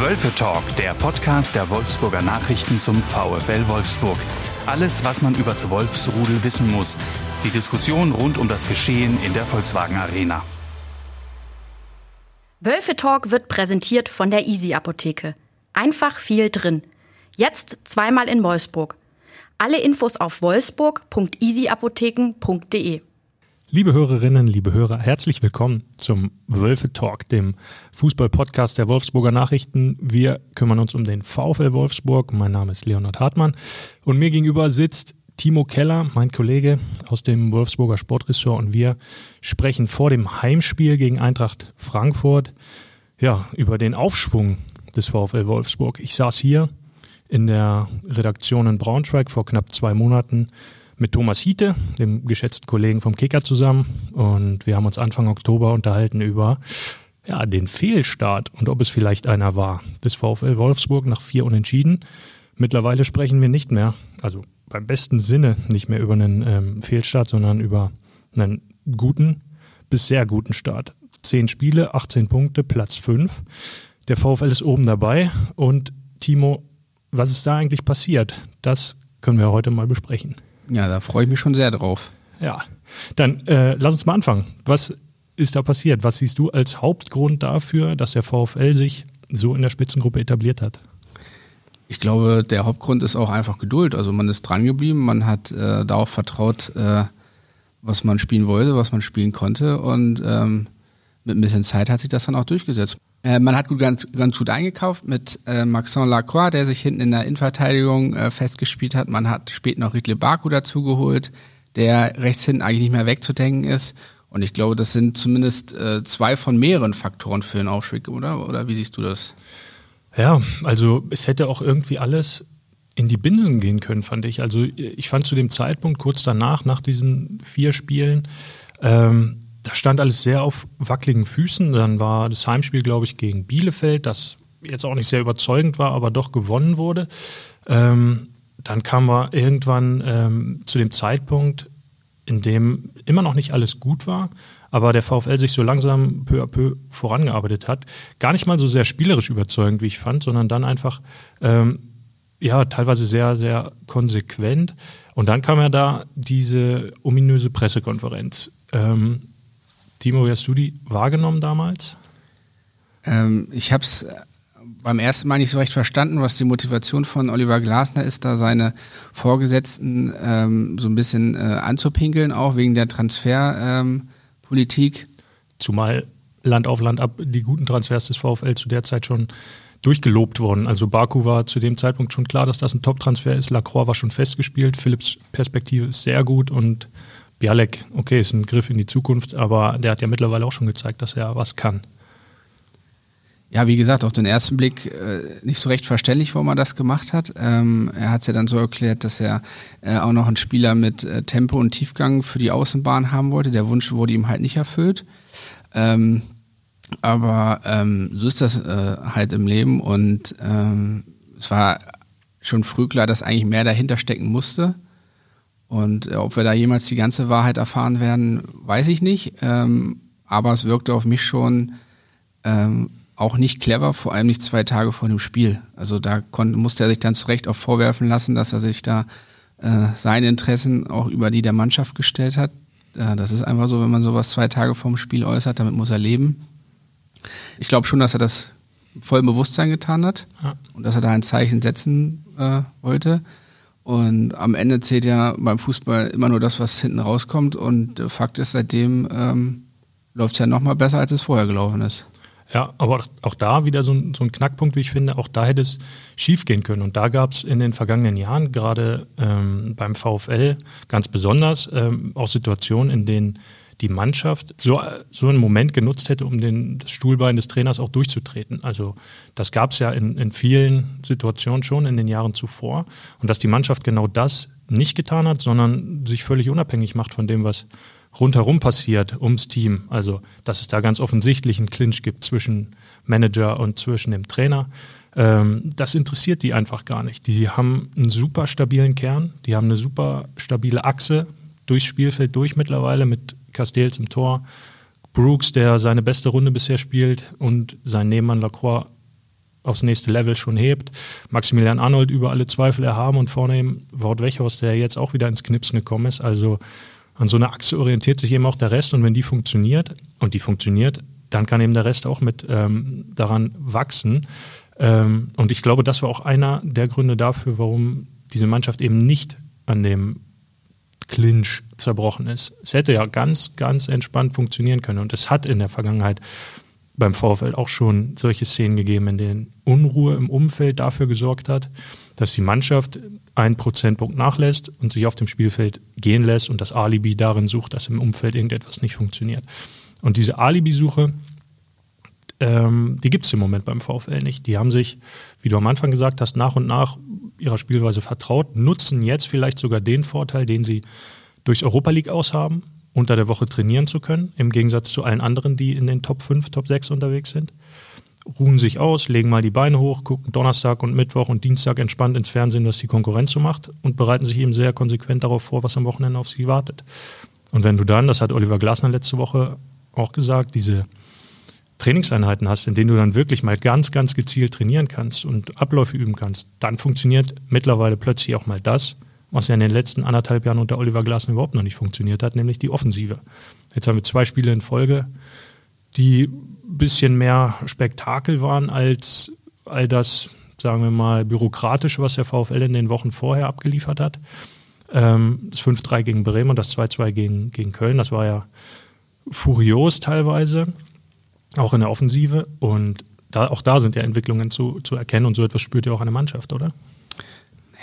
Wölfe Talk, der Podcast der Wolfsburger Nachrichten zum VfL Wolfsburg. Alles, was man über das Wolfsrudel wissen muss. Die Diskussion rund um das Geschehen in der Volkswagen Arena. Wölfe Talk wird präsentiert von der Easy Apotheke. Einfach viel drin. Jetzt zweimal in Wolfsburg. Alle Infos auf wolfsburg.easyapotheken.de. Liebe Hörerinnen, liebe Hörer, herzlich willkommen zum Wölfe Talk, dem Fußball-Podcast der Wolfsburger Nachrichten. Wir kümmern uns um den VfL Wolfsburg. Mein Name ist Leonhard Hartmann und mir gegenüber sitzt Timo Keller, mein Kollege aus dem Wolfsburger Sportressort und wir sprechen vor dem Heimspiel gegen Eintracht Frankfurt ja, über den Aufschwung des VfL Wolfsburg. Ich saß hier in der Redaktion in Braunschweig vor knapp zwei Monaten mit Thomas Hiete, dem geschätzten Kollegen vom Kicker, zusammen. Und wir haben uns Anfang Oktober unterhalten über ja, den Fehlstart und ob es vielleicht einer war des VfL Wolfsburg nach vier Unentschieden. Mittlerweile sprechen wir nicht mehr, also beim besten Sinne nicht mehr über einen ähm, Fehlstart, sondern über einen guten bis sehr guten Start. Zehn Spiele, 18 Punkte, Platz fünf. Der VfL ist oben dabei. Und Timo, was ist da eigentlich passiert? Das können wir heute mal besprechen. Ja, da freue ich mich schon sehr drauf. Ja, dann äh, lass uns mal anfangen. Was ist da passiert? Was siehst du als Hauptgrund dafür, dass der VfL sich so in der Spitzengruppe etabliert hat? Ich glaube, der Hauptgrund ist auch einfach Geduld. Also man ist dran geblieben, man hat äh, darauf vertraut, äh, was man spielen wollte, was man spielen konnte und ähm, mit ein bisschen Zeit hat sich das dann auch durchgesetzt. Äh, man hat gut, ganz, ganz gut eingekauft mit äh, Maxence Lacroix, der sich hinten in der Innenverteidigung äh, festgespielt hat. Man hat später noch Riedle Baku dazugeholt, der rechts hinten eigentlich nicht mehr wegzudenken ist. Und ich glaube, das sind zumindest äh, zwei von mehreren Faktoren für den Aufschwung, oder? Oder wie siehst du das? Ja, also es hätte auch irgendwie alles in die Binsen gehen können, fand ich. Also ich fand zu dem Zeitpunkt kurz danach, nach diesen vier Spielen, ähm, da stand alles sehr auf wackeligen Füßen. Dann war das Heimspiel, glaube ich, gegen Bielefeld, das jetzt auch nicht sehr überzeugend war, aber doch gewonnen wurde. Ähm, dann kamen wir irgendwann ähm, zu dem Zeitpunkt, in dem immer noch nicht alles gut war, aber der VfL sich so langsam peu à peu vorangearbeitet hat. Gar nicht mal so sehr spielerisch überzeugend, wie ich fand, sondern dann einfach ähm, ja teilweise sehr, sehr konsequent. Und dann kam ja da diese ominöse Pressekonferenz. Ähm, Timo, wie hast du die wahrgenommen damals? Ähm, ich habe es beim ersten Mal nicht so recht verstanden, was die Motivation von Oliver Glasner ist, da seine Vorgesetzten ähm, so ein bisschen äh, anzupinkeln, auch wegen der Transferpolitik. Ähm, Zumal Land auf Land ab die guten Transfers des VfL zu der Zeit schon durchgelobt wurden. Also Baku war zu dem Zeitpunkt schon klar, dass das ein Top-Transfer ist. Lacroix war schon festgespielt. Philips Perspektive ist sehr gut und Bialek, okay, ist ein Griff in die Zukunft, aber der hat ja mittlerweile auch schon gezeigt, dass er was kann. Ja, wie gesagt, auf den ersten Blick äh, nicht so recht verständlich, warum er das gemacht hat. Ähm, er hat es ja dann so erklärt, dass er äh, auch noch einen Spieler mit äh, Tempo und Tiefgang für die Außenbahn haben wollte. Der Wunsch wurde ihm halt nicht erfüllt. Ähm, aber ähm, so ist das äh, halt im Leben und ähm, es war schon früh klar, dass eigentlich mehr dahinter stecken musste. Und äh, ob wir da jemals die ganze Wahrheit erfahren werden, weiß ich nicht. Ähm, aber es wirkte auf mich schon ähm, auch nicht clever, vor allem nicht zwei Tage vor dem Spiel. Also da konnte, musste er sich dann zu Recht auch vorwerfen lassen, dass er sich da äh, seine Interessen auch über die der Mannschaft gestellt hat. Äh, das ist einfach so, wenn man sowas zwei Tage vor dem Spiel äußert, damit muss er leben. Ich glaube schon, dass er das voll Bewusstsein getan hat ja. und dass er da ein Zeichen setzen äh, wollte. Und am Ende zählt ja beim Fußball immer nur das, was hinten rauskommt. Und Fakt ist, seitdem ähm, läuft es ja noch mal besser, als es vorher gelaufen ist. Ja, aber auch da wieder so ein, so ein Knackpunkt, wie ich finde, auch da hätte es schief gehen können. Und da gab es in den vergangenen Jahren, gerade ähm, beim VfL ganz besonders, ähm, auch Situationen, in denen die Mannschaft so, so einen Moment genutzt hätte, um den, das Stuhlbein des Trainers auch durchzutreten. Also das gab es ja in, in vielen Situationen schon in den Jahren zuvor. Und dass die Mannschaft genau das nicht getan hat, sondern sich völlig unabhängig macht von dem, was rundherum passiert ums Team. Also dass es da ganz offensichtlich einen Clinch gibt zwischen Manager und zwischen dem Trainer. Ähm, das interessiert die einfach gar nicht. Die haben einen super stabilen Kern, die haben eine super stabile Achse durchs Spielfeld durch mittlerweile mit Castells im Tor, Brooks, der seine beste Runde bisher spielt und sein Nebenmann Lacroix aufs nächste Level schon hebt. Maximilian Arnold über alle Zweifel erhaben und vorne eben Wort Wechhorst, der jetzt auch wieder ins Knipsen gekommen ist. Also an so einer Achse orientiert sich eben auch der Rest und wenn die funktioniert, und die funktioniert, dann kann eben der Rest auch mit ähm, daran wachsen. Ähm, und ich glaube, das war auch einer der Gründe dafür, warum diese Mannschaft eben nicht an dem Clinch zerbrochen ist. Es hätte ja ganz, ganz entspannt funktionieren können. Und es hat in der Vergangenheit beim VfL auch schon solche Szenen gegeben, in denen Unruhe im Umfeld dafür gesorgt hat, dass die Mannschaft einen Prozentpunkt nachlässt und sich auf dem Spielfeld gehen lässt und das Alibi darin sucht, dass im Umfeld irgendetwas nicht funktioniert. Und diese Alibi-Suche, ähm, die gibt es im Moment beim VfL nicht. Die haben sich, wie du am Anfang gesagt hast, nach und nach ihrer Spielweise vertraut, nutzen jetzt vielleicht sogar den Vorteil, den sie durchs Europa League aushaben, unter der Woche trainieren zu können, im Gegensatz zu allen anderen, die in den Top 5, Top 6 unterwegs sind. Ruhen sich aus, legen mal die Beine hoch, gucken Donnerstag und Mittwoch und Dienstag entspannt ins Fernsehen, was die Konkurrenz so macht und bereiten sich eben sehr konsequent darauf vor, was am Wochenende auf sie wartet. Und wenn du dann, das hat Oliver Glasner letzte Woche auch gesagt, diese Trainingseinheiten hast, in denen du dann wirklich mal ganz, ganz gezielt trainieren kannst und Abläufe üben kannst, dann funktioniert mittlerweile plötzlich auch mal das, was ja in den letzten anderthalb Jahren unter Oliver Glasner überhaupt noch nicht funktioniert hat, nämlich die Offensive. Jetzt haben wir zwei Spiele in Folge, die ein bisschen mehr Spektakel waren als all das, sagen wir mal, bürokratische, was der VfL in den Wochen vorher abgeliefert hat. Ähm, das 5-3 gegen Bremen und das 2-2 gegen, gegen Köln, das war ja furios teilweise, auch in der Offensive. Und da, auch da sind ja Entwicklungen zu, zu erkennen und so etwas spürt ja auch eine Mannschaft, oder?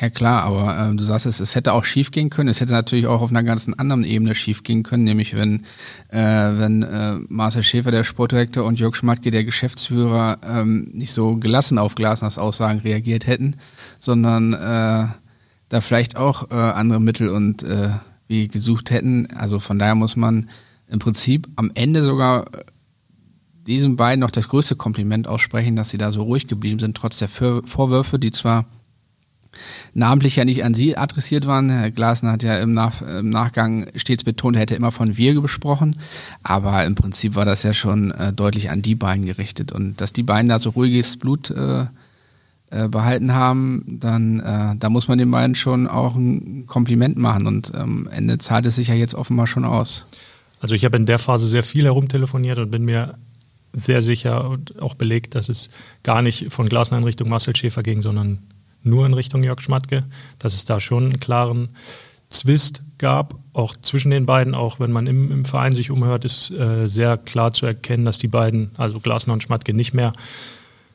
Ja klar, aber äh, du sagst es, es hätte auch schief gehen können. Es hätte natürlich auch auf einer ganz anderen Ebene schief gehen können, nämlich wenn, äh, wenn äh, Marcel Schäfer, der Sportdirektor, und Jörg Schmatke, der Geschäftsführer, ähm, nicht so gelassen auf Glasners Aussagen reagiert hätten, sondern äh, da vielleicht auch äh, andere Mittel und äh, wie gesucht hätten. Also von daher muss man im Prinzip am Ende sogar äh, diesen beiden noch das größte Kompliment aussprechen, dass sie da so ruhig geblieben sind, trotz der Vorwürfe, die zwar namentlich ja nicht an sie adressiert waren. Herr Glasner hat ja im, Nach im Nachgang stets betont, er hätte immer von wir gesprochen, aber im Prinzip war das ja schon äh, deutlich an die beiden gerichtet. Und dass die beiden da so ruhiges Blut äh, äh, behalten haben, dann äh, da muss man den beiden schon auch ein Kompliment machen und am Ende zahlt es sich ja jetzt offenbar schon aus. Also ich habe in der Phase sehr viel herumtelefoniert und bin mir sehr sicher und auch belegt, dass es gar nicht von Glasner in Richtung Marcel Schäfer ging, sondern nur in Richtung Jörg Schmatke, dass es da schon einen klaren Zwist gab, auch zwischen den beiden, auch wenn man im, im Verein sich umhört, ist äh, sehr klar zu erkennen, dass die beiden, also Glasner und Schmatke, nicht mehr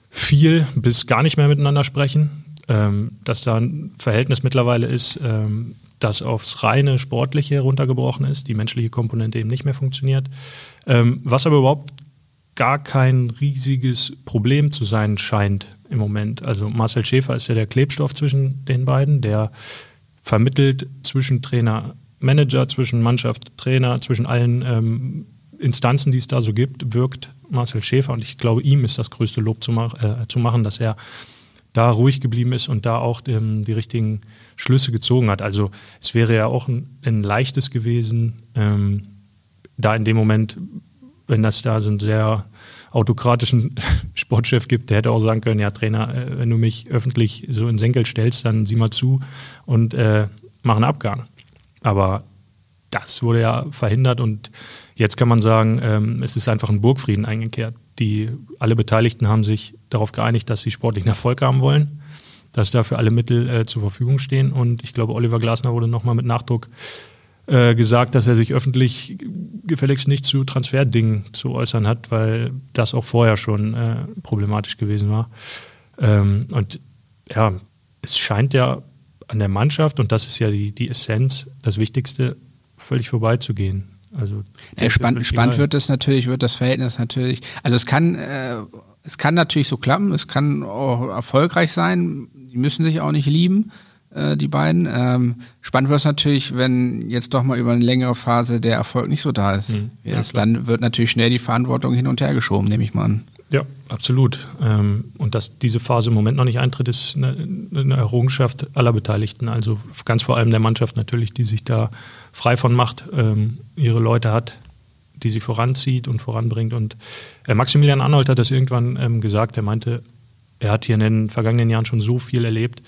viel bis gar nicht mehr miteinander sprechen. Ähm, dass da ein Verhältnis mittlerweile ist, ähm, das aufs reine Sportliche runtergebrochen ist, die menschliche Komponente eben nicht mehr funktioniert. Ähm, was aber überhaupt gar kein riesiges Problem zu sein scheint im Moment. Also Marcel Schäfer ist ja der Klebstoff zwischen den beiden, der vermittelt zwischen Trainer, Manager, zwischen Mannschaft, Trainer, zwischen allen ähm, Instanzen, die es da so gibt, wirkt Marcel Schäfer. Und ich glaube, ihm ist das größte Lob zu, mach, äh, zu machen, dass er da ruhig geblieben ist und da auch ähm, die richtigen Schlüsse gezogen hat. Also es wäre ja auch ein, ein leichtes gewesen, ähm, da in dem Moment, wenn das da so einen sehr autokratischen Sportchef gibt, der hätte auch sagen können, ja Trainer, äh, wenn du mich öffentlich so in Senkel stellst, dann sieh mal zu und äh, mach einen Abgang. Aber das wurde ja verhindert und jetzt kann man sagen, ähm, es ist einfach ein Burgfrieden eingekehrt. Die, alle Beteiligten haben sich darauf geeinigt, dass sie sportlichen Erfolg haben wollen, dass dafür alle Mittel äh, zur Verfügung stehen und ich glaube, Oliver Glasner wurde nochmal mit Nachdruck äh, gesagt, dass er sich öffentlich gefälligst nicht zu Transferdingen zu äußern hat, weil das auch vorher schon äh, problematisch gewesen war. Ähm, und ja, es scheint ja an der Mannschaft, und das ist ja die, die Essenz, das Wichtigste, völlig vorbeizugehen. Also ja, spannend, spannend wird es natürlich, wird das Verhältnis natürlich. Also es kann, äh, es kann natürlich so klappen, es kann auch erfolgreich sein. Die müssen sich auch nicht lieben, äh, die beiden. Ähm, spannend wird es natürlich, wenn jetzt doch mal über eine längere Phase der Erfolg nicht so da ist. Mhm, ja, dann wird natürlich schnell die Verantwortung hin und her geschoben, nehme ich mal an. Ja, absolut. Ähm, und dass diese Phase im Moment noch nicht eintritt, ist eine, Errungenschaft aller Beteiligten. Also ganz vor allem der Mannschaft natürlich, die sich da frei von macht, ähm, ihre Leute hat, die sie voranzieht und voranbringt. Und äh, Maximilian Arnold hat das irgendwann ähm, gesagt. Er meinte, Er hat hier in den vergangenen Jahren schon so viel erlebt.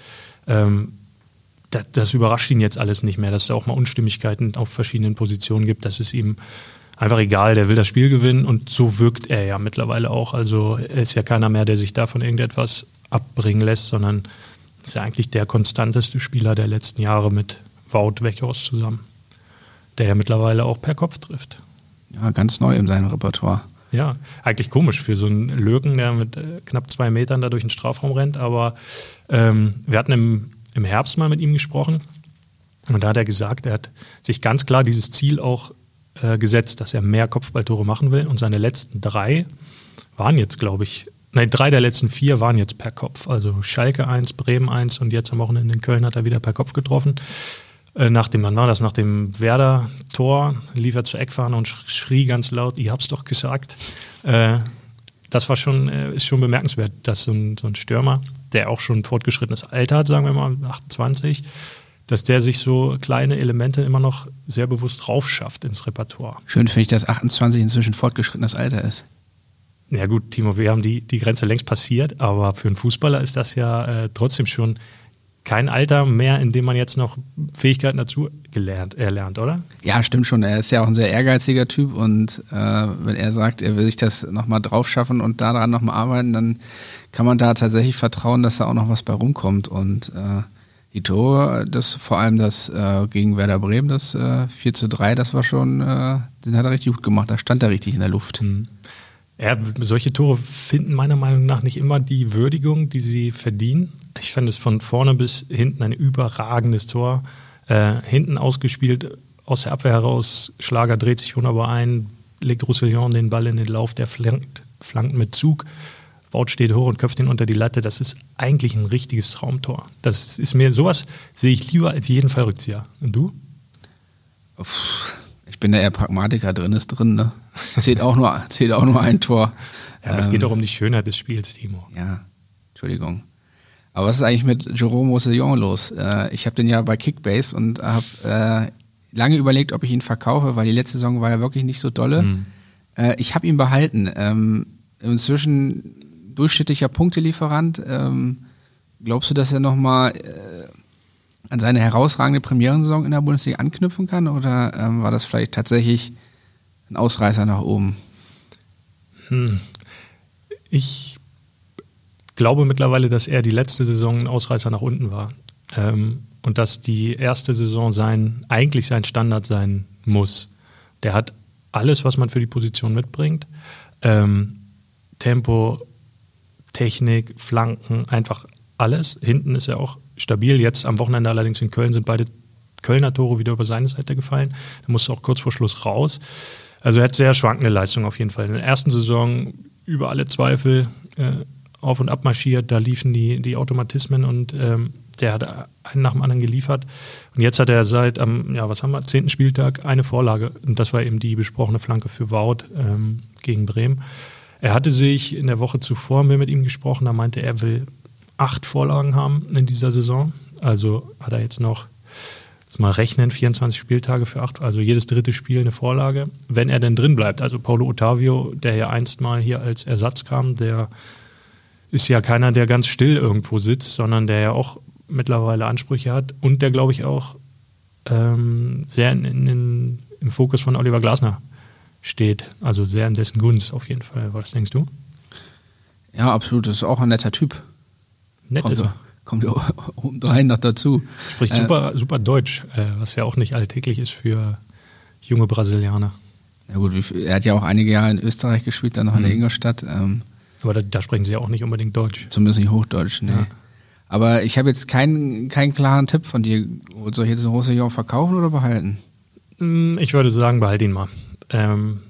Ähm, das, das, überrascht ihn jetzt alles nicht mehr, dass es auch mal Unstimmigkeiten auf verschiedenen Positionen gibt. Das ist ihm einfach egal. Der will das Spiel gewinnen und so wirkt er ja mittlerweile auch. Also er ist ja keiner mehr, der sich davon irgendetwas abbringen lässt, sondern ist ja eigentlich der konstanteste Spieler der letzten Jahre mit Wout Wechhorst zusammen, der ja mittlerweile auch per Kopf trifft. Ja, ganz neu in seinem Repertoire. Ja, eigentlich komisch für so einen Lürken, der mit äh, knapp zwei Metern da durch den Strafraum rennt. Aber ähm, wir hatten im, im Herbst mal mit ihm gesprochen und da hat er gesagt, er hat sich ganz klar dieses Ziel auch äh, gesetzt, dass er mehr Kopfballtore machen will. Und seine letzten drei waren jetzt, glaube ich, nein, drei der letzten vier waren jetzt per Kopf. Also Schalke 1, Bremen 1 und jetzt am Wochenende in Köln hat er wieder per Kopf getroffen. Äh, nach dem, wann war das? Nach dem Werder-Tor lief er zur Eckfahne und schrie ganz laut, ihr habt's doch gesagt. Äh, das war schon, äh, ist schon bemerkenswert, dass so ein, so ein Stürmer, der auch schon fortgeschrittenes Alter hat, sagen wir mal 28, dass der sich so kleine Elemente immer noch sehr bewusst raufschafft ins Repertoire. Schön finde ich, dass 28 inzwischen fortgeschrittenes Alter ist. Ja gut, Timo, wir haben die, die Grenze längst passiert, aber für einen Fußballer ist das ja äh, trotzdem schon kein Alter mehr, in dem man jetzt noch Fähigkeiten dazu gelernt, erlernt, oder? Ja, stimmt schon. Er ist ja auch ein sehr ehrgeiziger Typ und äh, wenn er sagt, er will sich das nochmal drauf schaffen und daran nochmal arbeiten, dann kann man da tatsächlich vertrauen, dass da auch noch was bei rumkommt. Und äh, die Tore, das vor allem das äh, gegen Werder Bremen, das äh, 4 zu 3, das war schon, äh, den hat er richtig gut gemacht. Da stand er richtig in der Luft. Mhm. Ja, solche Tore finden meiner Meinung nach nicht immer die Würdigung, die sie verdienen. Ich fand es von vorne bis hinten ein überragendes Tor. Äh, hinten ausgespielt, aus der Abwehr heraus, Schlager dreht sich wunderbar ein, legt Roussillon den Ball in den Lauf, der flankt, flankt mit Zug. Wout steht hoch und köpft ihn unter die Latte. Das ist eigentlich ein richtiges Traumtor. Das ist mir sowas, sehe ich lieber als jeden Fallrückzieher. Und du? Ich bin da eher Pragmatiker, drin ist drin. Ne? Zählt, auch nur, zählt auch nur ein Tor. Ja, aber ähm, es geht ähm, doch um die Schönheit des Spiels, Timo. Ja, Entschuldigung. Aber was ist eigentlich mit Jerome Roussillon los? Äh, ich habe den ja bei Kickbase und habe äh, lange überlegt, ob ich ihn verkaufe, weil die letzte Saison war ja wirklich nicht so dolle. Mhm. Äh, ich habe ihn behalten. Ähm, inzwischen durchschnittlicher Punktelieferant. Ähm, glaubst du, dass er nochmal äh, an seine herausragende Premierensaison in der Bundesliga anknüpfen kann? Oder ähm, war das vielleicht tatsächlich ein Ausreißer nach oben? Hm. Ich glaube mittlerweile, dass er die letzte Saison ein Ausreißer nach unten war. Ähm, und dass die erste Saison sein, eigentlich sein Standard sein muss. Der hat alles, was man für die Position mitbringt. Ähm, Tempo, Technik, Flanken, einfach alles. Hinten ist er auch stabil. Jetzt am Wochenende allerdings in Köln sind beide Kölner Tore wieder über seine Seite gefallen. Da musste auch kurz vor Schluss raus. Also er hat sehr schwankende Leistung auf jeden Fall. In der ersten Saison über alle Zweifel äh, auf und ab marschiert. Da liefen die, die Automatismen und ähm, der hat einen nach dem anderen geliefert. Und jetzt hat er seit am, ja, was haben wir, zehnten Spieltag eine Vorlage. Und das war eben die besprochene Flanke für Wout ähm, gegen Bremen. Er hatte sich in der Woche zuvor, mit ihm gesprochen, da meinte er, will acht Vorlagen haben in dieser Saison. Also hat er jetzt noch, jetzt mal rechnen, 24 Spieltage für acht, also jedes dritte Spiel eine Vorlage, wenn er denn drin bleibt. Also Paulo Ottavio, der ja einst mal hier als Ersatz kam, der ist ja keiner, der ganz still irgendwo sitzt, sondern der ja auch mittlerweile Ansprüche hat und der, glaube ich, auch ähm, sehr in, in, im Fokus von Oliver Glasner steht. Also sehr in dessen Gunst auf jeden Fall. Was denkst du? Ja, absolut. Das ist auch ein netter Typ. Nett kommt ist er. Kommt ja obendrein noch dazu. Spricht äh, super, super Deutsch, äh, was ja auch nicht alltäglich ist für junge Brasilianer. Ja gut, er hat ja auch einige Jahre in Österreich gespielt, dann noch in mhm. Ingolstadt. Ähm, Aber da, da, sprechen sie ja auch nicht unbedingt Deutsch. Zumindest nicht Hochdeutsch, ne. Ja. Aber ich habe jetzt keinen, keinen klaren Tipp von dir. Soll ich jetzt einen Roussillon verkaufen oder behalten? Mm, ich würde sagen, behalt ihn mal. Ähm,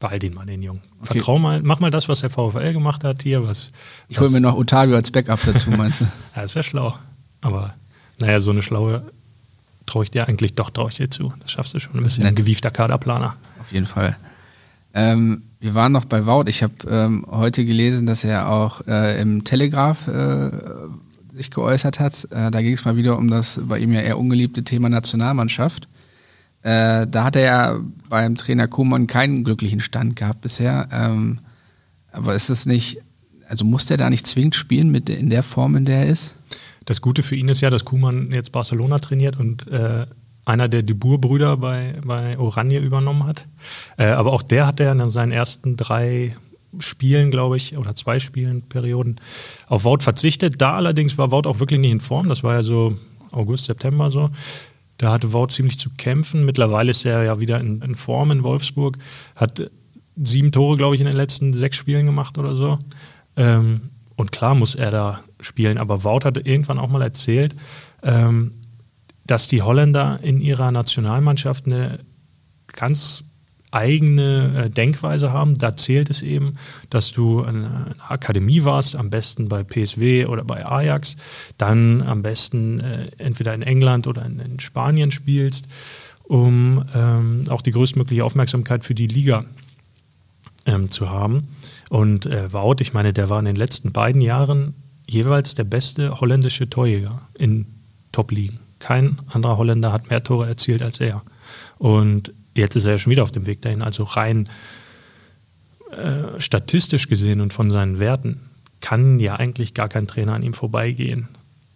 behalt ihn mal, den Jungen. Okay. Vertrau mal, mach mal das, was der VfL gemacht hat hier. Was, ich hole mir noch Otavio als Backup dazu, meinst du? ja, das wäre schlau. Aber naja, so eine schlaue traue ich dir eigentlich doch, traue ich dir zu. Das schaffst du schon. Ein bisschen ein gewiefter Kaderplaner. Auf jeden Fall. Ähm, wir waren noch bei Wout. Ich habe ähm, heute gelesen, dass er auch äh, im Telegraph äh, sich geäußert hat. Äh, da ging es mal wieder um das bei ihm ja eher ungeliebte Thema Nationalmannschaft. Äh, da hat er ja beim Trainer Kuhmann keinen glücklichen Stand gehabt bisher. Ähm, aber ist es nicht also muss der da nicht zwingend spielen mit in der Form, in der er ist? Das Gute für ihn ist ja, dass Kuhmann jetzt Barcelona trainiert und äh, einer der Debur-Brüder bei, bei Oranje übernommen hat. Äh, aber auch der hat ja in seinen ersten drei Spielen, glaube ich, oder zwei Spielen, Perioden, auf Wout verzichtet. Da allerdings war Wout auch wirklich nicht in Form. Das war ja so August, September so. Da hatte Wout ziemlich zu kämpfen. Mittlerweile ist er ja wieder in, in Form in Wolfsburg. Hat sieben Tore, glaube ich, in den letzten sechs Spielen gemacht oder so. Ähm, und klar muss er da spielen. Aber Wout hat irgendwann auch mal erzählt, ähm, dass die Holländer in ihrer Nationalmannschaft eine ganz eigene äh, Denkweise haben. Da zählt es eben, dass du in einer Akademie warst, am besten bei PSW oder bei Ajax, dann am besten äh, entweder in England oder in, in Spanien spielst, um ähm, auch die größtmögliche Aufmerksamkeit für die Liga ähm, zu haben. Und äh, Wout, ich meine, der war in den letzten beiden Jahren jeweils der beste holländische Torjäger in Top-Ligen. Kein anderer Holländer hat mehr Tore erzielt als er. Und jetzt ist er ja schon wieder auf dem Weg dahin. Also rein äh, statistisch gesehen und von seinen Werten kann ja eigentlich gar kein Trainer an ihm vorbeigehen.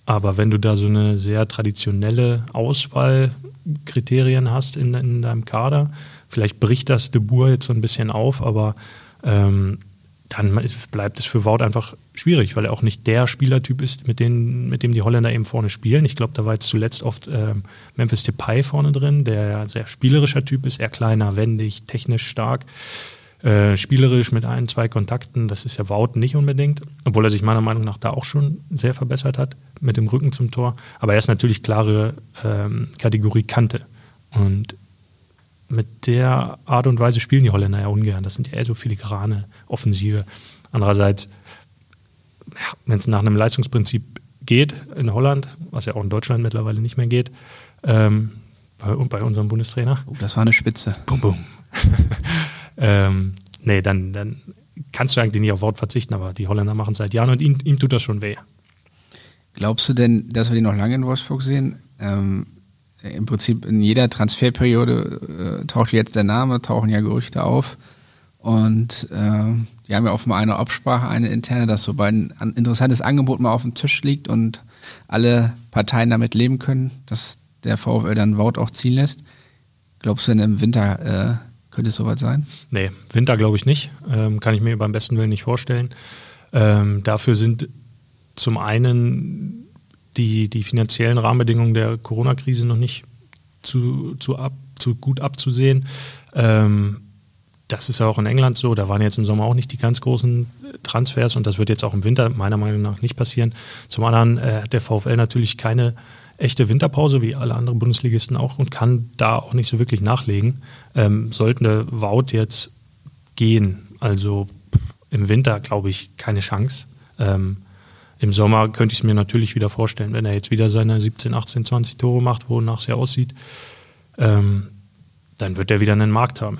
Aber wenn du da so eine sehr traditionelle Auswahlkriterien hast in, in deinem Kader, vielleicht bricht das De Boer jetzt so ein bisschen auf, aber ähm, dann bleibt es für Wout einfach schwierig, weil er auch nicht der Spielertyp ist, mit, denen, mit dem die Holländer eben vorne spielen. Ich glaube, da war jetzt zuletzt oft äh, Memphis Depay vorne drin, der ja sehr spielerischer Typ ist, eher kleiner, wendig, technisch stark, äh, spielerisch mit ein, zwei Kontakten. Das ist ja Wout nicht unbedingt, obwohl er sich meiner Meinung nach da auch schon sehr verbessert hat mit dem Rücken zum Tor. Aber er ist natürlich klare ähm, Kategorie Kante. Und mit der Art und Weise spielen die Holländer ja ungern. Das sind ja eher so filigrane Offensive. Andererseits, ja, wenn es nach einem Leistungsprinzip geht in Holland, was ja auch in Deutschland mittlerweile nicht mehr geht, ähm, bei, bei, unserem Bundestrainer. Oh, das war eine Spitze. Bum, bum. ähm, nee, dann, dann kannst du eigentlich nicht auf Wort verzichten, aber die Holländer machen es seit Jahren und ihm, ihm tut das schon weh. Glaubst du denn, dass wir die noch lange in Wolfsburg sehen? Ähm, im Prinzip in jeder Transferperiode äh, taucht jetzt der Name, tauchen ja Gerüchte auf. Und äh, die haben ja offenbar eine Absprache, eine interne, dass sobald ein interessantes Angebot mal auf dem Tisch liegt und alle Parteien damit leben können, dass der VfL dann Wout auch ziehen lässt. Glaubst du denn im Winter äh, könnte es soweit sein? Nee, Winter glaube ich nicht. Ähm, kann ich mir beim besten Willen nicht vorstellen. Ähm, dafür sind zum einen die, die finanziellen Rahmenbedingungen der Corona-Krise noch nicht zu, zu, ab, zu gut abzusehen. Ähm, das ist ja auch in England so. Da waren jetzt im Sommer auch nicht die ganz großen Transfers und das wird jetzt auch im Winter meiner Meinung nach nicht passieren. Zum anderen äh, hat der VfL natürlich keine echte Winterpause, wie alle anderen Bundesligisten auch, und kann da auch nicht so wirklich nachlegen. Ähm, sollten der Wout jetzt gehen, also im Winter glaube ich keine Chance. Ähm, im Sommer könnte ich es mir natürlich wieder vorstellen, wenn er jetzt wieder seine 17, 18, 20 Tore macht, wonach es ja aussieht, ähm, dann wird er wieder einen Markt haben.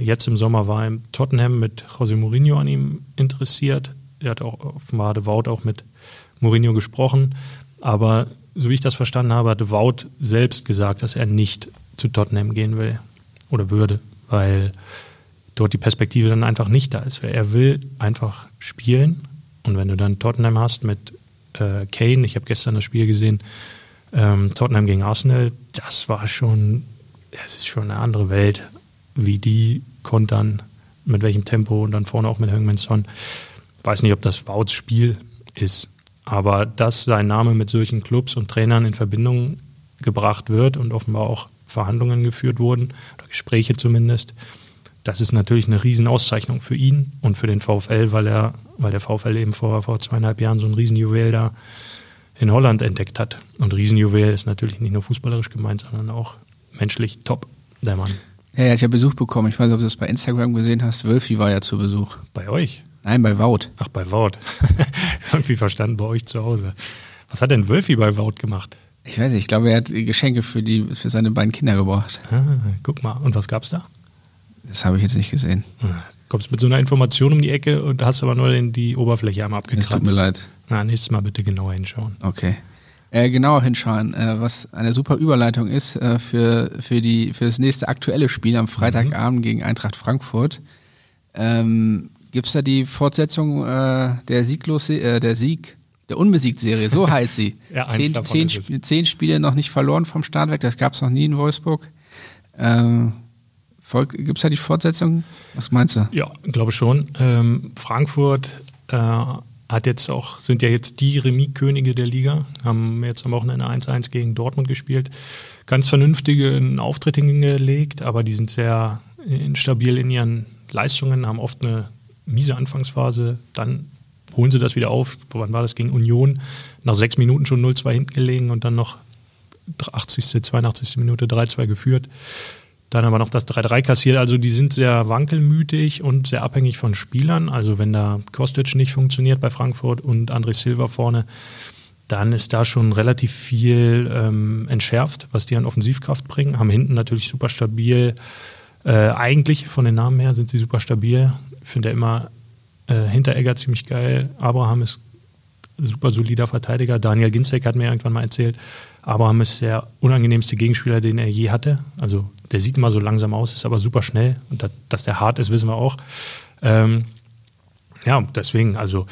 Jetzt im Sommer war er Tottenham mit José Mourinho an ihm interessiert. Er hat auch offenbar hatte Wout auch mit Mourinho gesprochen. Aber so wie ich das verstanden habe, hatte Wout selbst gesagt, dass er nicht zu Tottenham gehen will oder würde, weil dort die Perspektive dann einfach nicht da ist. Er will einfach spielen und wenn du dann Tottenham hast mit äh, Kane, ich habe gestern das Spiel gesehen, ähm, Tottenham gegen Arsenal, das war schon, es ist schon eine andere Welt, wie die kontern, mit welchem Tempo und dann vorne auch mit Heung-Min Son. Weiß nicht, ob das Wouts Spiel ist, aber dass sein Name mit solchen Clubs und Trainern in Verbindung gebracht wird und offenbar auch Verhandlungen geführt wurden, oder Gespräche zumindest, das ist natürlich eine Riesenauszeichnung für ihn und für den VfL, weil er, weil der VfL eben vor, vor zweieinhalb Jahren so ein Riesenjuwel da in Holland entdeckt hat. Und Riesenjuwel ist natürlich nicht nur fußballerisch gemeint, sondern auch menschlich top, der Mann. Ja, er hat ja Besuch bekommen. Ich weiß nicht, ob du das bei Instagram gesehen hast. Wölfi war ja zu Besuch. Bei euch? Nein, bei Wout. Ach, bei Wout. Irgendwie verstanden, bei euch zu Hause. Was hat denn Wölfi bei Wout gemacht? Ich weiß nicht, ich glaube, er hat Geschenke für, die, für seine beiden Kinder gebracht. Ah, guck mal, und was gab's da? Das habe ich jetzt nicht gesehen. Du kommst mit so einer Information um die Ecke und hast aber nur in die Oberfläche einmal abgekratzt. Es tut mir leid. Na, nächstes Mal bitte genauer hinschauen. Okay. Äh, genauer hinschauen, äh, was eine super Überleitung ist äh, für, für, die, für das nächste aktuelle Spiel am Freitagabend mhm. gegen Eintracht Frankfurt. Ähm, Gibt es da die Fortsetzung äh, der Sieglos äh, der Sieg, der Unbesiegt-Serie, so heißt sie. ja, zehn, zehn, Sp zehn, Spiele noch nicht verloren vom Start weg, das gab es noch nie in Wolfsburg. Ähm, Gibt es da die Fortsetzung? Was meinst du? Ja, glaube schon. Ähm, Frankfurt äh, hat jetzt auch, sind ja jetzt die Remis-Könige der Liga, haben jetzt am Wochenende 1-1 gegen Dortmund gespielt. Ganz vernünftigen Auftritt hingelegt, aber die sind sehr instabil in ihren Leistungen, haben oft eine miese Anfangsphase, dann holen sie das wieder auf. Wann war das gegen Union? Nach sechs Minuten schon 0-2 hinten gelegen und dann noch 80., 82. Minute 3-2 geführt. Dann aber noch das 3-3 kassiert. Also die sind sehr wankelmütig und sehr abhängig von Spielern. Also wenn da Kostic nicht funktioniert bei Frankfurt und André Silva vorne, dann ist da schon relativ viel ähm, entschärft, was die an Offensivkraft bringen. Haben hinten natürlich super stabil. Äh, eigentlich von den Namen her sind sie super stabil. Ich finde immer äh, Hinteregger ziemlich geil. Abraham ist super solider Verteidiger. Daniel Ginzek hat mir irgendwann mal erzählt, Abraham ist der unangenehmste Gegenspieler, den er je hatte. Also der sieht immer so langsam aus, ist aber super schnell. Und dat, dass der hart ist, wissen wir auch. Ähm, ja, deswegen, also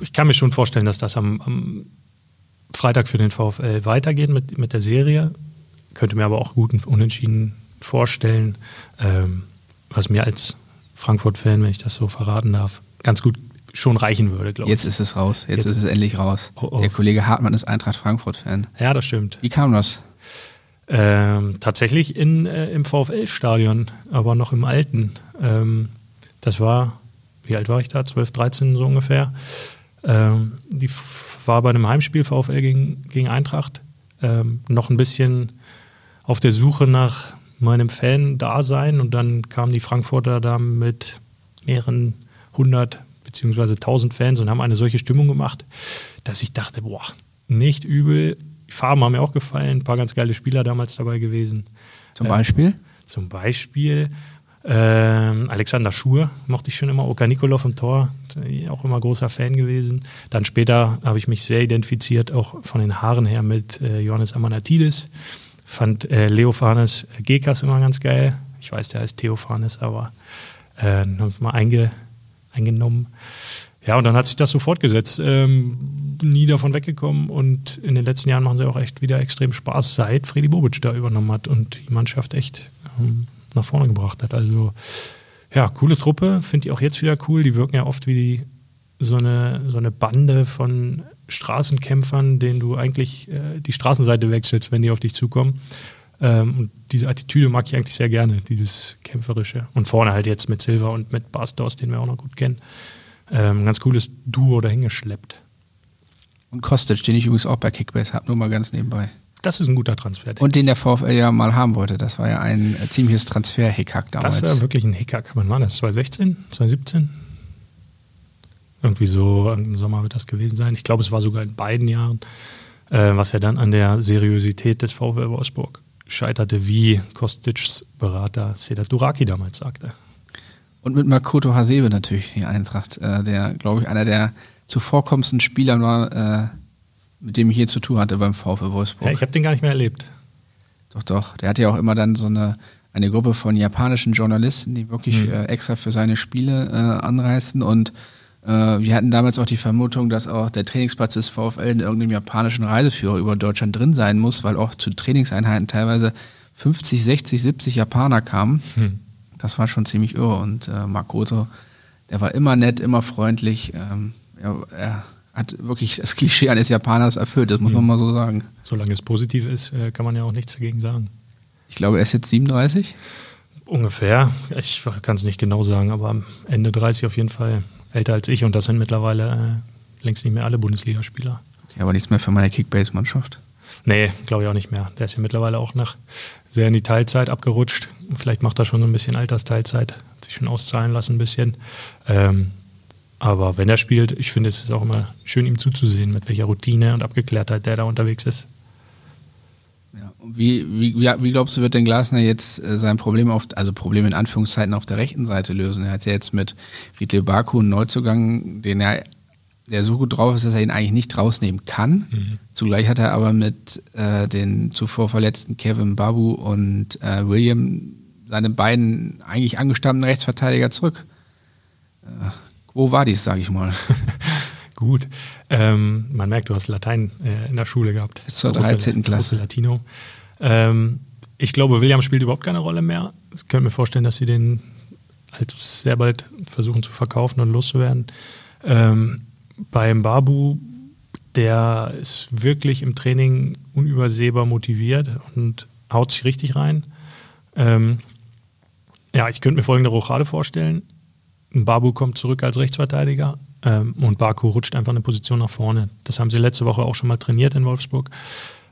ich kann mir schon vorstellen, dass das am, am Freitag für den VfL weitergeht mit, mit der Serie. Könnte mir aber auch guten Unentschieden vorstellen, ähm, was mir als Frankfurt-Fan, wenn ich das so verraten darf, ganz gut schon reichen würde, glaube ich. Jetzt ist es raus. Jetzt, Jetzt ist es endlich raus. Oh, oh. Der Kollege Hartmann ist Eintracht Frankfurt-Fan. Ja, das stimmt. Wie kam das? Ähm, tatsächlich in, äh, im VfL-Stadion, aber noch im alten. Ähm, das war, wie alt war ich da? 12, 13 so ungefähr. Ähm, die war bei einem Heimspiel VfL gegen, gegen Eintracht. Ähm, noch ein bisschen auf der Suche nach meinem Fan-Dasein und dann kamen die Frankfurter da mit mehreren hundert beziehungsweise tausend Fans und haben eine solche Stimmung gemacht, dass ich dachte, boah, nicht übel. Die Farben haben mir auch gefallen, ein paar ganz geile Spieler damals dabei gewesen. Zum Beispiel? Äh, zum Beispiel äh, Alexander Schur mochte ich schon immer, Oka Nikolov im Tor, auch immer großer Fan gewesen. Dann später habe ich mich sehr identifiziert, auch von den Haaren her mit äh, Johannes Amanatidis. Fand äh, Leofanes Gekas immer ganz geil. Ich weiß, der heißt Theophanes, aber äh, mal einge, eingenommen. Ja, und dann hat sich das so fortgesetzt. Ähm, nie davon weggekommen und in den letzten Jahren machen sie auch echt wieder extrem Spaß, seit Freddy Bobic da übernommen hat und die Mannschaft echt ähm, nach vorne gebracht hat. Also ja, coole Truppe, finde ich auch jetzt wieder cool. Die wirken ja oft wie die, so, eine, so eine Bande von Straßenkämpfern, denen du eigentlich äh, die Straßenseite wechselst, wenn die auf dich zukommen. Ähm, und diese Attitüde mag ich eigentlich sehr gerne, dieses Kämpferische. Und vorne halt jetzt mit Silva und mit Bastos, den wir auch noch gut kennen. Ähm, ganz cooles Duo dahingeschleppt. Und Kostic, den ich übrigens auch bei Kickbase habe, nur mal ganz nebenbei. Das ist ein guter Transfer. Und den der VfL ja mal haben wollte. Das war ja ein ziemliches Transfer-Hickhack damals. Das war wirklich ein Hickhack. Wann war das? 2016? 2017? Irgendwie so im Sommer wird das gewesen sein. Ich glaube, es war sogar in beiden Jahren, äh, was ja dann an der Seriosität des VfL Wolfsburg scheiterte, wie Kostits Berater Sedat Duraki damals sagte. Und mit Makoto Hasebe natürlich die Eintracht, äh, der, glaube ich, einer der zuvorkommendsten Spieler war, äh, mit dem ich hier zu tun hatte beim VfL Wolfsburg. Ja, ich habe den gar nicht mehr erlebt. Doch, doch. Der hatte ja auch immer dann so eine, eine Gruppe von japanischen Journalisten, die wirklich mhm. äh, extra für seine Spiele äh, anreisten und äh, wir hatten damals auch die Vermutung, dass auch der Trainingsplatz des VfL in irgendeinem japanischen Reiseführer über Deutschland drin sein muss, weil auch zu Trainingseinheiten teilweise 50, 60, 70 Japaner kamen. Hm. Das war schon ziemlich irre. Und äh, Makoto, der war immer nett, immer freundlich. Ähm, er, er, hat wirklich das Klischee eines Japaners erfüllt, das muss hm. man mal so sagen. Solange es positiv ist, äh, kann man ja auch nichts dagegen sagen. Ich glaube, er ist jetzt 37. Ungefähr. Ich kann es nicht genau sagen, aber am Ende 30 auf jeden Fall älter als ich und das sind mittlerweile äh, längst nicht mehr alle Bundesligaspieler. Okay, aber nichts mehr für meine Kickbase-Mannschaft? Nee, glaube ich auch nicht mehr. Der ist ja mittlerweile auch nach sehr in die Teilzeit abgerutscht. Vielleicht macht er schon so ein bisschen Altersteilzeit, hat sich schon auszahlen lassen ein bisschen. Ähm, aber wenn er spielt, ich finde es ist auch immer schön, ihm zuzusehen, mit welcher Routine und Abgeklärtheit der da unterwegs ist. Ja, wie, wie, wie glaubst du, wird denn Glasner jetzt äh, sein Problem auf, also Problem in Anführungszeiten auf der rechten Seite lösen? Er hat ja jetzt mit Riedle Baku einen Neuzugang, den er, der so gut drauf ist, dass er ihn eigentlich nicht rausnehmen kann. Mhm. Zugleich hat er aber mit äh, den zuvor verletzten Kevin Babu und äh, William seine beiden eigentlich angestammten Rechtsverteidiger zurück. äh, Quo vadis, sage ich mal. Gut. Ähm, man merkt, du hast Latein äh, in der Schule gehabt. Bis zur 13. Klasse. Latino. Ähm, ich glaube, William spielt überhaupt keine Rolle mehr. Ich könnte mir vorstellen, dass sie den halt sehr bald versuchen zu verkaufen und loszuwerden. Ähm, beim Babu, der ist wirklich im Training unübersehbar motiviert und haut sich richtig rein. Ähm, ja, ich könnte mir folgende Rochade vorstellen. Babu kommt zurück als Rechtsverteidiger ähm, und Baku rutscht einfach eine Position nach vorne. Das haben sie letzte Woche auch schon mal trainiert in Wolfsburg,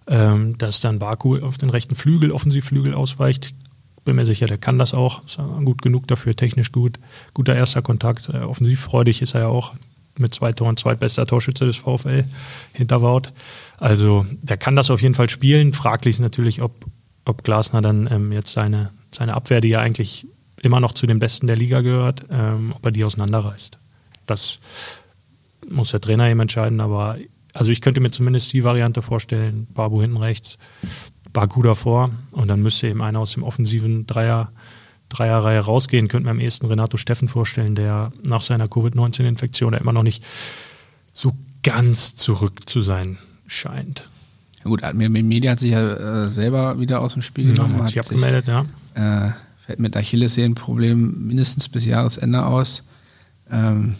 ähm, dass dann Baku auf den rechten Flügel, Offensivflügel ausweicht. Bin mir sicher, der kann das auch. Ist gut genug dafür, technisch gut. Guter erster Kontakt. Äh, offensivfreudig ist er ja auch mit zwei Toren, zweitbester Torschütze des VfL hinter Wout. Also der kann das auf jeden Fall spielen. Fraglich ist natürlich, ob, ob Glasner dann ähm, jetzt seine, seine Abwehr, die ja eigentlich immer noch zu den Besten der Liga gehört, ähm, ob er die auseinanderreißt. Das muss der Trainer eben entscheiden, aber also ich könnte mir zumindest die Variante vorstellen, Babu hinten rechts, Baku davor und dann müsste eben einer aus dem offensiven Dreier, Dreierreihe rausgehen. Könnte mir am ehesten Renato Steffen vorstellen, der nach seiner Covid-19-Infektion immer noch nicht so ganz zurück zu sein scheint. Ja gut, Media hat sich ja äh, selber wieder aus dem Spiel genommen. Ja, hat sich abgemeldet, ja. Äh, fällt mit Achillessehnenproblem mindestens bis Jahresende aus. Ähm,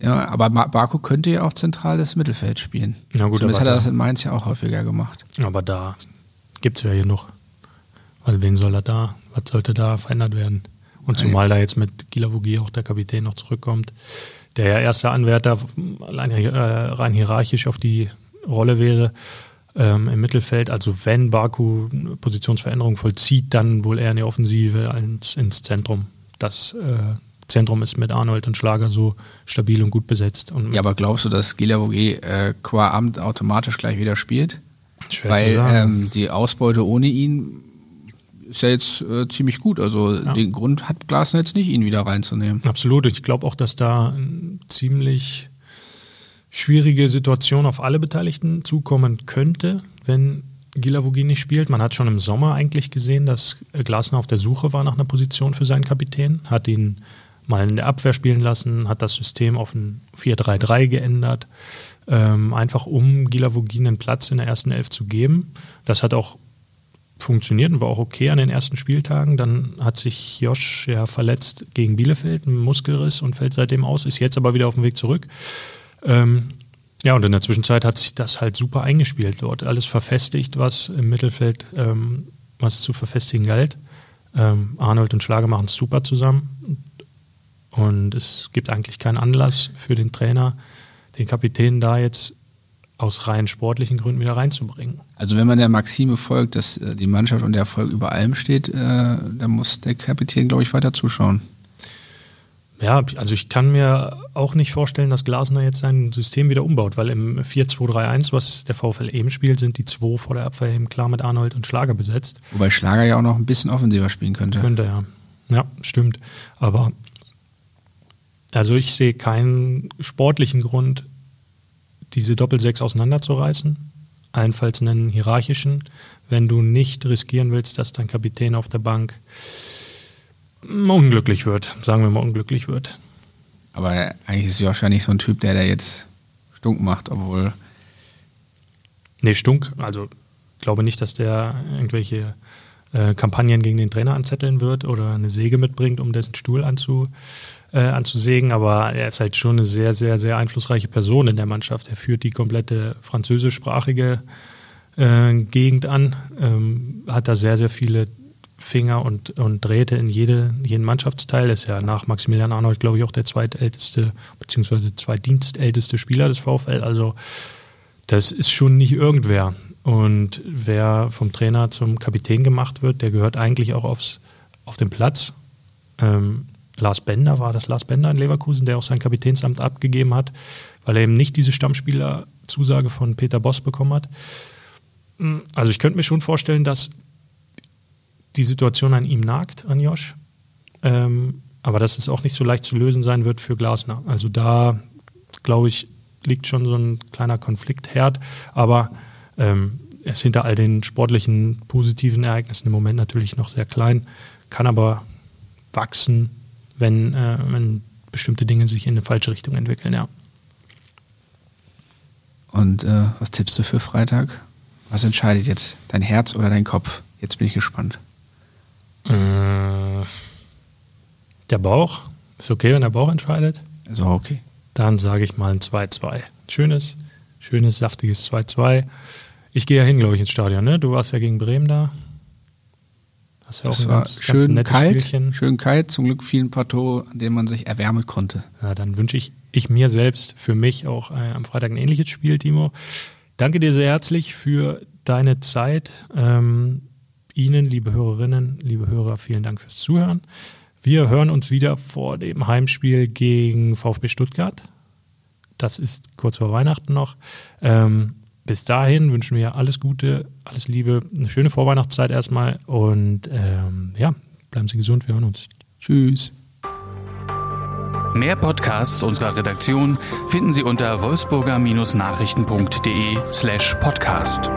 ja, aber Baku könnte ja auch zentrales Mittelfeld spielen. Na gut, Zumindest hat er das in Mainz ja auch häufiger gemacht. Aber da gibt es ja hier noch. Weil wen soll er da? Was sollte da verändert werden? Und zumal da jetzt mit Gilavogi auch der Kapitän noch zurückkommt, der ja erster Anwärter allein, äh, rein hierarchisch auf die Rolle wäre ähm, im Mittelfeld. Also wenn Baku eine Positionsveränderung vollzieht, dann wohl eher in die Offensive ins, ins Zentrum. Das äh, Zentrum ist mit Arnold und Schlager so stabil und gut besetzt. Und ja, aber glaubst du, dass Gilavogi äh, qua Amt automatisch gleich wieder spielt? Schwer Weil zu sagen. ähm, die Ausbeute ohne ihn ist ja jetzt äh, ziemlich gut. Also Ja. den Grund hat Glasner jetzt nicht, ihn wieder reinzunehmen. Absolut. Ich glaube auch, dass da eine ziemlich schwierige Situation auf alle Beteiligten zukommen könnte, wenn Gilavogi nicht spielt. Man hat schon im Sommer eigentlich gesehen, dass Glasner auf der Suche war nach einer Position für seinen Kapitän, hat ihn mal in der Abwehr spielen lassen, hat das System auf ein 4-3-3 geändert, ähm, einfach um Gilavogi einen Platz in der ersten Elf zu geben. Das hat auch funktioniert und war auch okay an den ersten Spieltagen. Dann hat sich Josh ja verletzt gegen Bielefeld, einen Muskelriss und fällt seitdem aus, ist jetzt aber wieder auf dem Weg zurück. Ähm, ja, und in der Zwischenzeit hat sich das halt super eingespielt dort. Alles verfestigt, was im Mittelfeld, ähm, was zu verfestigen galt. Ähm, Arnold und Schlager machen es super zusammen. Und es gibt eigentlich keinen Anlass für den Trainer, den Kapitän da jetzt aus rein sportlichen Gründen wieder reinzubringen. Also wenn man der Maxime folgt, dass äh, die Mannschaft und der Erfolg über allem steht, äh, dann muss der Kapitän, glaube ich, weiter zuschauen. Ja, also ich kann mir auch nicht vorstellen, dass Glasner jetzt sein System wieder umbaut, weil im 4-2-3-1, was der VfL eben spielt, sind die zwei vor der Abwehr eben klar mit Arnold und Schlager besetzt. Wobei Schlager ja auch noch ein bisschen offensiver spielen könnte. Könnte ja. Ja, stimmt. Aber also ich sehe keinen sportlichen Grund, diese Doppelsechs auseinanderzureißen. Allenfalls einen hierarchischen, wenn du nicht riskieren willst, dass dein Kapitän auf der Bank unglücklich wird, sagen wir mal unglücklich wird. Aber eigentlich ist Josh ja nicht so ein Typ, der da jetzt stunk macht, obwohl Nee, Stunk, also ich glaube nicht, dass der irgendwelche äh, Kampagnen gegen den Trainer anzetteln wird oder eine Säge mitbringt, um dessen Stuhl anzu, äh, anzusägen, aber er ist halt schon eine sehr, sehr, sehr einflussreiche Person in der Mannschaft. Er führt die komplette französischsprachige äh, Gegend an, ähm, hat da sehr, sehr viele Finger und, und Drähte in jede, jeden Mannschaftsteil. Ist ja nach Maximilian Arnold, glaube ich, auch der zweitälteste, beziehungsweise zweitdienstälteste Spieler des VfL. Also das ist schon nicht irgendwer. Und wer vom Trainer zum Kapitän gemacht wird, der gehört eigentlich auch aufs, auf den Platz. Ähm, Lars Bender war das Lars Bender in Leverkusen, der auch sein Kapitänsamt abgegeben hat, weil er eben nicht diese Stammspielerzusage von Peter Boss bekommen hat. Also ich könnte mir schon vorstellen, dass die Situation an ihm nagt, an Josh. Ähm, aber dass es auch nicht so leicht zu lösen sein wird für Glasner. Also da, glaube ich, liegt schon so ein kleiner Konfliktherd. Aber ähm, er ist hinter all den sportlichen positiven Ereignissen im Moment natürlich noch sehr klein, kann aber wachsen, wenn, äh, wenn bestimmte Dinge sich in eine falsche Richtung entwickeln, ja. Und äh, was tippst du für Freitag? Was entscheidet jetzt? Dein Herz oder dein Kopf? Jetzt bin ich gespannt. Äh, der Bauch. Ist okay, wenn der Bauch entscheidet? Ist auch okay. Dann sage ich mal ein 2-2. Schönes, schönes, saftiges 2-2. Ich gehe ja hin, glaube ich, ins Stadion. Ne? Du warst ja gegen Bremen da. Das, das war ganz, schön ganz kalt, Spielchen. schön kalt, zum Glück viel ein paar Tore, an denen man sich erwärmen konnte. Ja, dann wünsche ich, ich mir selbst, für mich auch äh, am Freitag ein ähnliches Spiel, Timo. Danke dir sehr herzlich für deine Zeit. Ähm, Ihnen, liebe Hörerinnen, liebe Hörer, vielen Dank fürs Zuhören. Wir hören uns wieder vor dem Heimspiel gegen VfB Stuttgart. Das ist kurz vor Weihnachten noch. Ähm, bis dahin wünschen wir alles Gute, alles Liebe, eine schöne Vorweihnachtszeit erstmal und ähm, ja, bleiben Sie gesund, wir hören uns. Tschüss. Mehr Podcasts unserer Redaktion finden Sie unter wolfsburger-nachrichten.de slash podcast.